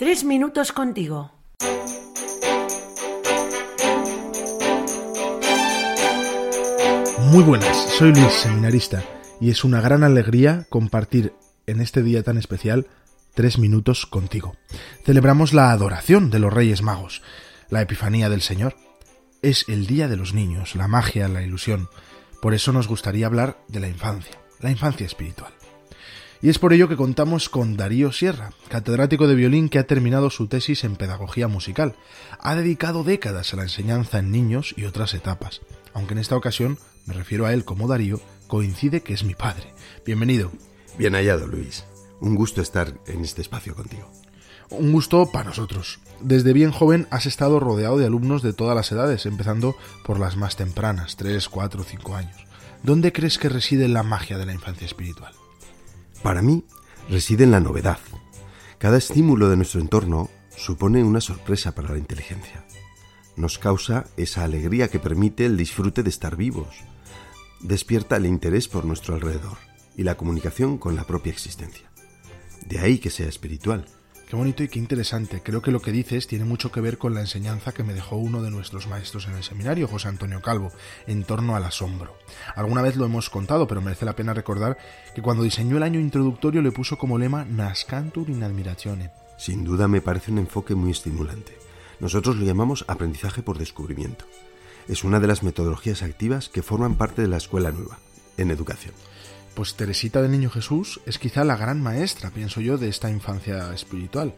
Tres minutos contigo. Muy buenas, soy Luis, seminarista, y es una gran alegría compartir en este día tan especial tres minutos contigo. Celebramos la adoración de los Reyes Magos, la Epifanía del Señor. Es el Día de los Niños, la magia, la ilusión. Por eso nos gustaría hablar de la infancia, la infancia espiritual. Y es por ello que contamos con Darío Sierra, catedrático de violín que ha terminado su tesis en pedagogía musical. Ha dedicado décadas a la enseñanza en niños y otras etapas, aunque en esta ocasión me refiero a él como Darío, coincide que es mi padre. Bienvenido. Bien hallado, Luis. Un gusto estar en este espacio contigo. Un gusto para nosotros. Desde bien joven has estado rodeado de alumnos de todas las edades, empezando por las más tempranas, 3, 4, 5 años. ¿Dónde crees que reside la magia de la infancia espiritual? Para mí, reside en la novedad. Cada estímulo de nuestro entorno supone una sorpresa para la inteligencia. Nos causa esa alegría que permite el disfrute de estar vivos. Despierta el interés por nuestro alrededor y la comunicación con la propia existencia. De ahí que sea espiritual Qué bonito y qué interesante. Creo que lo que dices tiene mucho que ver con la enseñanza que me dejó uno de nuestros maestros en el seminario, José Antonio Calvo, en torno al asombro. Alguna vez lo hemos contado, pero merece la pena recordar que cuando diseñó el año introductorio le puso como lema Nascantur in admiratione. Sin duda me parece un enfoque muy estimulante. Nosotros lo llamamos aprendizaje por descubrimiento. Es una de las metodologías activas que forman parte de la escuela nueva, en educación. Pues Teresita del Niño Jesús es quizá la gran maestra, pienso yo, de esta infancia espiritual.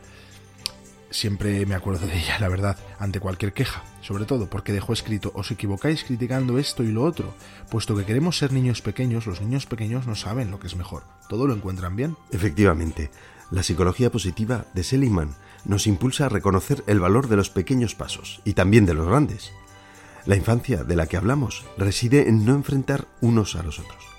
Siempre me acuerdo de ella, la verdad, ante cualquier queja, sobre todo porque dejó escrito, os equivocáis criticando esto y lo otro, puesto que queremos ser niños pequeños, los niños pequeños no saben lo que es mejor, todo lo encuentran bien. Efectivamente, la psicología positiva de Seligman nos impulsa a reconocer el valor de los pequeños pasos y también de los grandes. La infancia de la que hablamos reside en no enfrentar unos a los otros.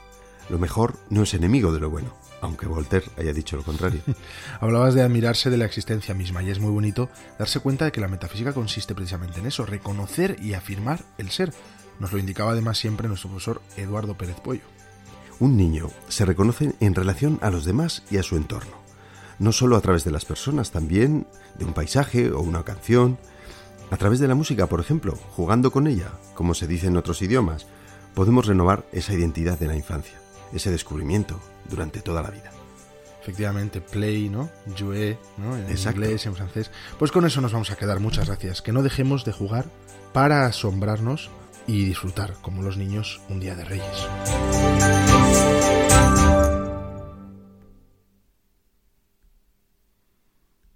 Lo mejor no es enemigo de lo bueno, aunque Voltaire haya dicho lo contrario. Hablabas de admirarse de la existencia misma y es muy bonito darse cuenta de que la metafísica consiste precisamente en eso, reconocer y afirmar el ser. Nos lo indicaba además siempre nuestro profesor Eduardo Pérez Pollo. Un niño se reconoce en relación a los demás y a su entorno, no solo a través de las personas, también de un paisaje o una canción, a través de la música, por ejemplo, jugando con ella, como se dice en otros idiomas, podemos renovar esa identidad de la infancia ese descubrimiento durante toda la vida. Efectivamente, play, ¿no? Jouer, ¿no? En inglés, en francés. Pues con eso nos vamos a quedar. Muchas gracias. Que no dejemos de jugar para asombrarnos y disfrutar, como los niños, un día de Reyes.